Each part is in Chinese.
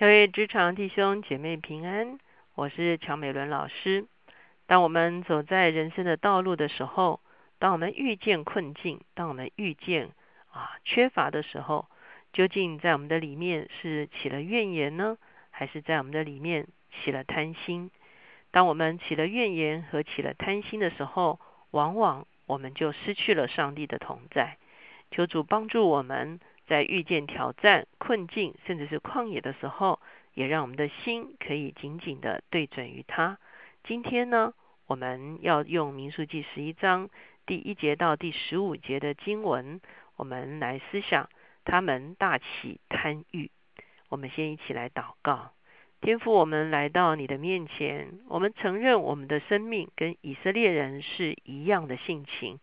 各位职场弟兄姐妹平安，我是乔美伦老师。当我们走在人生的道路的时候，当我们遇见困境，当我们遇见啊缺乏的时候，究竟在我们的里面是起了怨言呢，还是在我们的里面起了贪心？当我们起了怨言和起了贪心的时候，往往我们就失去了上帝的同在。求主帮助我们。在遇见挑战、困境，甚至是旷野的时候，也让我们的心可以紧紧的对准于他。今天呢，我们要用民数记十一章第一节到第十五节的经文，我们来思想他们大起贪欲。我们先一起来祷告：天父，我们来到你的面前，我们承认我们的生命跟以色列人是一样的性情。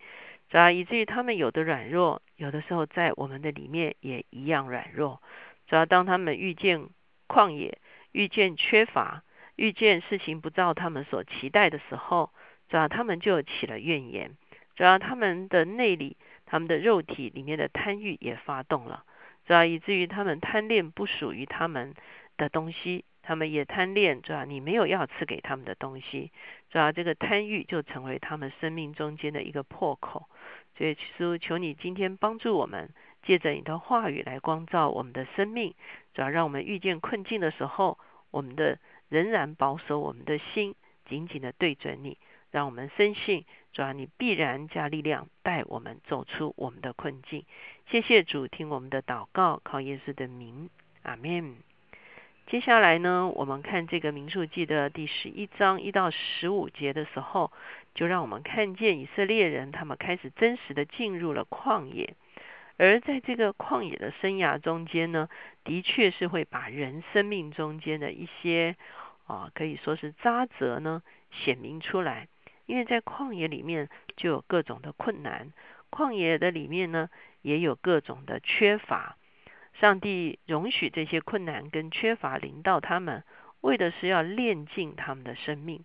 啊以至于他们有的软弱，有的时候在我们的里面也一样软弱。主要当他们遇见旷野、遇见缺乏、遇见事情不照他们所期待的时候，主要他们就起了怨言。主要他们的内里、他们的肉体里面的贪欲也发动了。主要以至于他们贪恋不属于他们的东西，他们也贪恋。主要你没有要赐给他们的东西，主要这个贪欲就成为他们生命中间的一个破口。所以，主求你今天帮助我们，借着你的话语来光照我们的生命，主要让我们遇见困境的时候，我们的仍然保守我们的心，紧紧的对准你，让我们深信，主要你必然加力量带我们走出我们的困境。谢谢主，听我们的祷告，靠耶稣的名，阿门。接下来呢，我们看这个民数记的第十一章一到十五节的时候。就让我们看见以色列人，他们开始真实的进入了旷野，而在这个旷野的生涯中间呢，的确是会把人生命中间的一些啊，可以说是渣滓呢显明出来。因为在旷野里面就有各种的困难，旷野的里面呢也有各种的缺乏。上帝容许这些困难跟缺乏临到他们，为的是要炼尽他们的生命。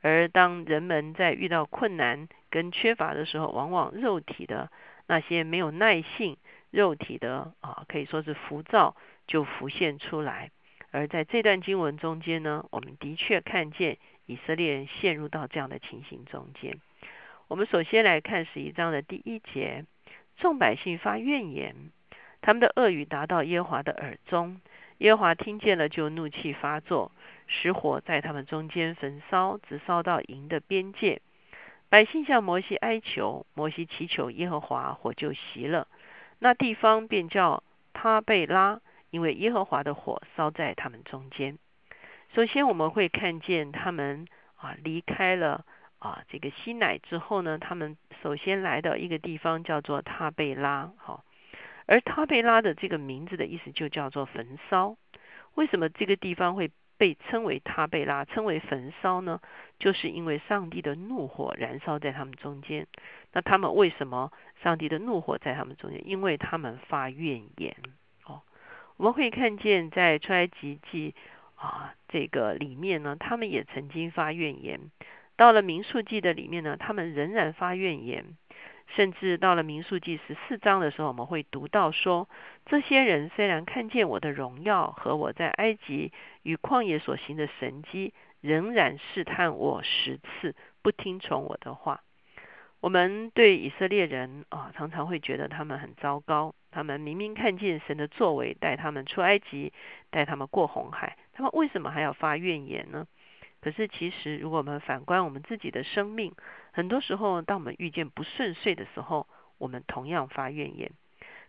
而当人们在遇到困难跟缺乏的时候，往往肉体的那些没有耐性，肉体的啊可以说是浮躁，就浮现出来。而在这段经文中间呢，我们的确看见以色列人陷入到这样的情形中间。我们首先来看十一章的第一节：众百姓发怨言，他们的恶语达到耶和华的耳中，耶和华听见了，就怒气发作。使火在他们中间焚烧，直烧到营的边界。百姓向摩西哀求，摩西祈求耶和华，火就熄了。那地方便叫他贝拉，因为耶和华的火烧在他们中间。首先，我们会看见他们啊离开了啊这个西乃之后呢，他们首先来到一个地方叫做他贝拉，好，而他贝拉的这个名字的意思就叫做焚烧。为什么这个地方会？被称为他贝拉，称为焚烧呢，就是因为上帝的怒火燃烧在他们中间。那他们为什么上帝的怒火在他们中间？因为他们发怨言。哦，我们会看见在出埃及记啊这个里面呢，他们也曾经发怨言。到了民数记的里面呢，他们仍然发怨言。甚至到了民数记十四章的时候，我们会读到说，这些人虽然看见我的荣耀和我在埃及与旷野所行的神迹，仍然试探我十次，不听从我的话。我们对以色列人啊，常常会觉得他们很糟糕。他们明明看见神的作为，带他们出埃及，带他们过红海，他们为什么还要发怨言呢？可是，其实如果我们反观我们自己的生命，很多时候，当我们遇见不顺遂的时候，我们同样发怨言。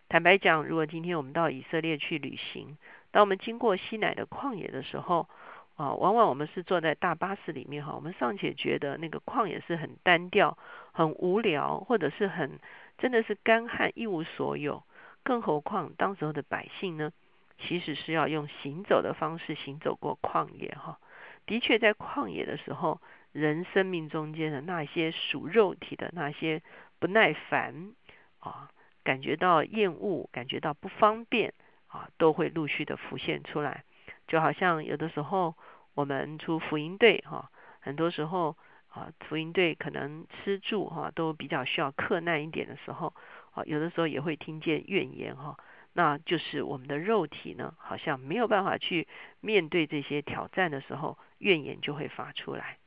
坦白讲，如果今天我们到以色列去旅行，当我们经过西乃的旷野的时候，啊，往往我们是坐在大巴士里面哈，我们尚且觉得那个旷野是很单调、很无聊，或者是很真的是干旱一无所有。更何况当时候的百姓呢，其实是要用行走的方式行走过旷野哈。的确，在旷野的时候，人生命中间的那些属肉体的那些不耐烦啊，感觉到厌恶，感觉到不方便啊，都会陆续的浮现出来。就好像有的时候我们出福音队哈，很多时候啊，福音队可能吃住哈都比较需要克难一点的时候啊，有的时候也会听见怨言哈。那就是我们的肉体呢，好像没有办法去面对这些挑战的时候，怨言就会发出来。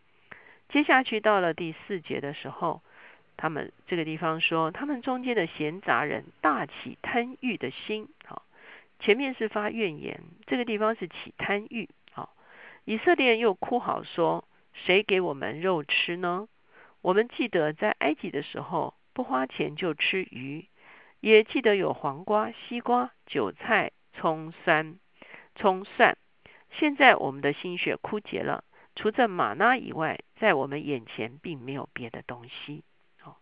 接下去到了第四节的时候，他们这个地方说，他们中间的闲杂人大起贪欲的心。好，前面是发怨言，这个地方是起贪欲。好，以色列人又哭嚎说：“谁给我们肉吃呢？我们记得在埃及的时候，不花钱就吃鱼。”也记得有黄瓜、西瓜、韭菜、葱蒜、葱蒜。现在我们的心血枯竭了，除了玛纳以外，在我们眼前并没有别的东西。哦，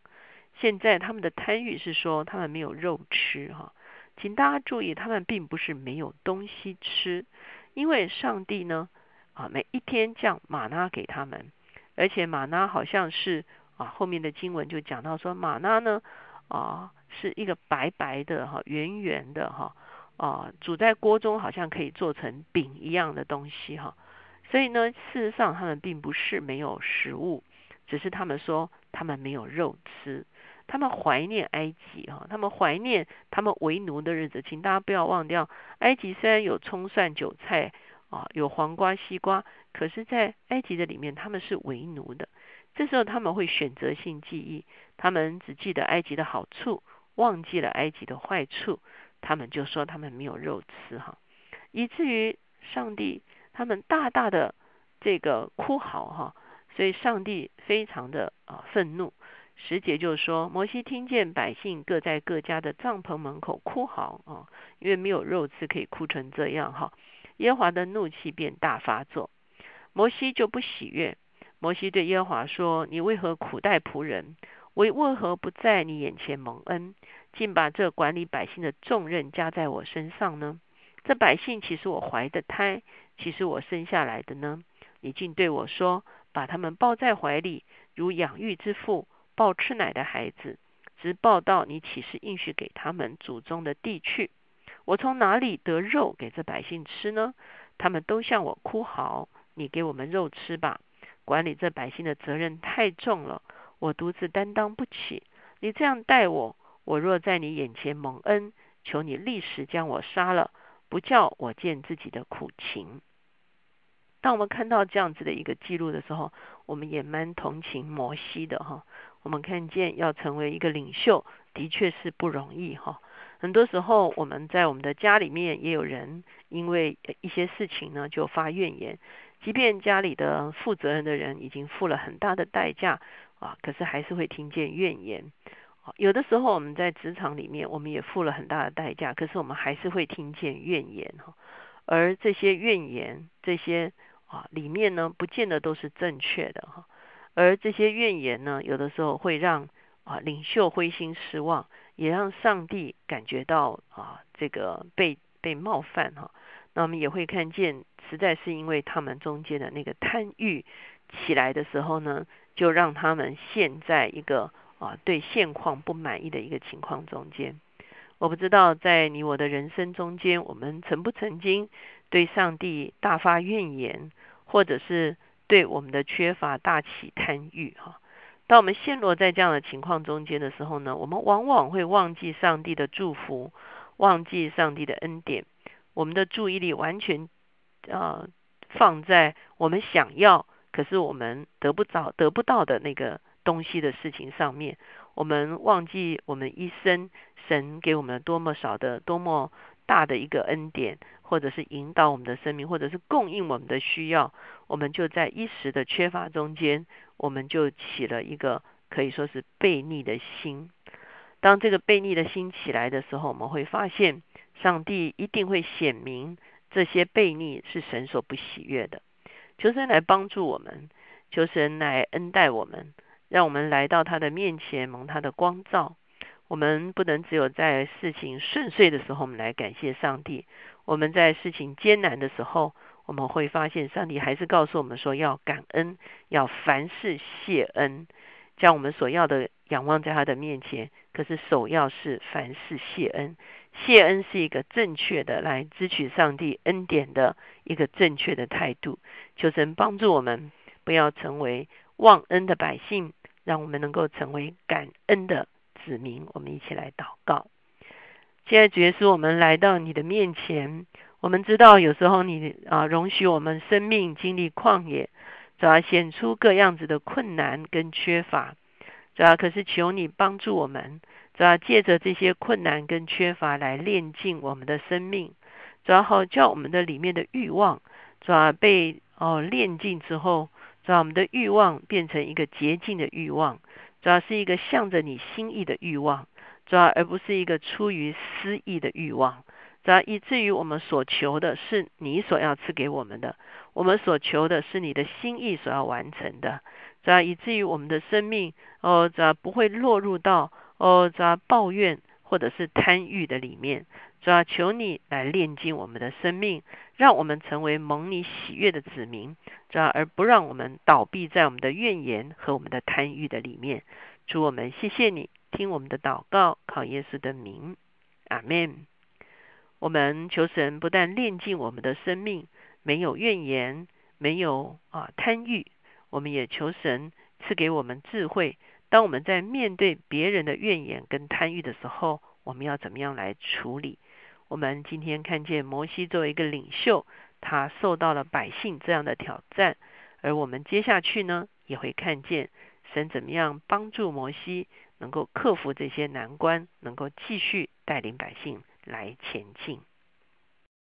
现在他们的贪欲是说他们没有肉吃哈，请大家注意，他们并不是没有东西吃，因为上帝呢啊每一天降玛纳给他们，而且玛纳好像是啊后面的经文就讲到说玛纳呢啊。是一个白白的哈，圆圆的哈，啊，煮在锅中好像可以做成饼一样的东西哈。所以呢，事实上他们并不是没有食物，只是他们说他们没有肉吃，他们怀念埃及哈，他们怀念他们为奴的日子。请大家不要忘掉，埃及虽然有葱蒜韭菜啊，有黄瓜西瓜，可是，在埃及的里面他们是为奴的。这时候他们会选择性记忆，他们只记得埃及的好处。忘记了埃及的坏处，他们就说他们没有肉吃哈，以至于上帝他们大大的这个哭嚎哈，所以上帝非常的啊愤怒。十节就说摩西听见百姓各在各家的帐篷门口哭嚎啊，因为没有肉吃可以哭成这样哈，耶华的怒气便大发作，摩西就不喜悦。摩西对耶华说：“你为何苦待仆人？”为为何不在你眼前蒙恩，竟把这管理百姓的重任加在我身上呢？这百姓岂是我怀的胎，岂是我生下来的呢？你竟对我说，把他们抱在怀里，如养育之父抱吃奶的孩子，直抱到你岂是应许给他们祖宗的地去？我从哪里得肉给这百姓吃呢？他们都向我哭嚎，你给我们肉吃吧！管理这百姓的责任太重了。我独自担当不起，你这样待我，我若在你眼前蒙恩，求你立时将我杀了，不叫我见自己的苦情。当我们看到这样子的一个记录的时候，我们也蛮同情摩西的哈。我们看见要成为一个领袖，的确是不容易哈。很多时候我们在我们的家里面也有人因为一些事情呢就发怨言，即便家里的负责任的人已经付了很大的代价。啊，可是还是会听见怨言。有的时候我们在职场里面，我们也付了很大的代价，可是我们还是会听见怨言哈。而这些怨言，这些啊里面呢，不见得都是正确的哈。而这些怨言呢，有的时候会让啊领袖灰心失望，也让上帝感觉到啊这个被被冒犯哈。那我们也会看见，实在是因为他们中间的那个贪欲起来的时候呢。就让他们陷在一个啊对现况不满意的一个情况中间。我不知道在你我的人生中间，我们曾不曾经对上帝大发怨言，或者是对我们的缺乏大起贪欲哈？当我们陷落在这样的情况中间的时候呢，我们往往会忘记上帝的祝福，忘记上帝的恩典，我们的注意力完全啊放在我们想要。可是我们得不着、得不到的那个东西的事情上面，我们忘记我们一生神给我们多么少的、多么大的一个恩典，或者是引导我们的生命，或者是供应我们的需要，我们就在一时的缺乏中间，我们就起了一个可以说是悖逆的心。当这个悖逆的心起来的时候，我们会发现上帝一定会显明这些悖逆是神所不喜悦的。求神来帮助我们，求神来恩待我们，让我们来到他的面前蒙他的光照。我们不能只有在事情顺遂的时候，我们来感谢上帝。我们在事情艰难的时候，我们会发现上帝还是告诉我们说要感恩，要凡事谢恩，将我们所要的仰望在他的面前。可是首要是凡事谢恩。谢恩是一个正确的来支取上帝恩典的一个正确的态度。求神帮助我们，不要成为忘恩的百姓，让我们能够成为感恩的子民。我们一起来祷告，现在，耶稣，我们来到你的面前，我们知道有时候你啊，容许我们生命经历旷野，主要显出各样子的困难跟缺乏，主要可是求你帮助我们，主要借着这些困难跟缺乏来炼尽我们的生命，主要好叫我们的里面的欲望，主要被哦炼尽之后，主要我们的欲望变成一个洁净的欲望。主要是一个向着你心意的欲望，主要而不是一个出于私意的欲望，主要以至于我们所求的是你所要赐给我们的，我们所求的是你的心意所要完成的，主要以至于我们的生命哦，主要不会落入到哦，主要抱怨或者是贪欲的里面，主要求你来炼净我们的生命，让我们成为蒙你喜悦的子民。这而不让我们倒闭在我们的怨言和我们的贪欲的里面。主我们谢谢你，听我们的祷告，靠耶稣的名，阿门。我们求神不但炼净我们的生命，没有怨言，没有啊贪欲，我们也求神赐给我们智慧。当我们在面对别人的怨言跟贪欲的时候，我们要怎么样来处理？我们今天看见摩西作为一个领袖。他受到了百姓这样的挑战，而我们接下去呢，也会看见神怎么样帮助摩西能够克服这些难关，能够继续带领百姓来前进。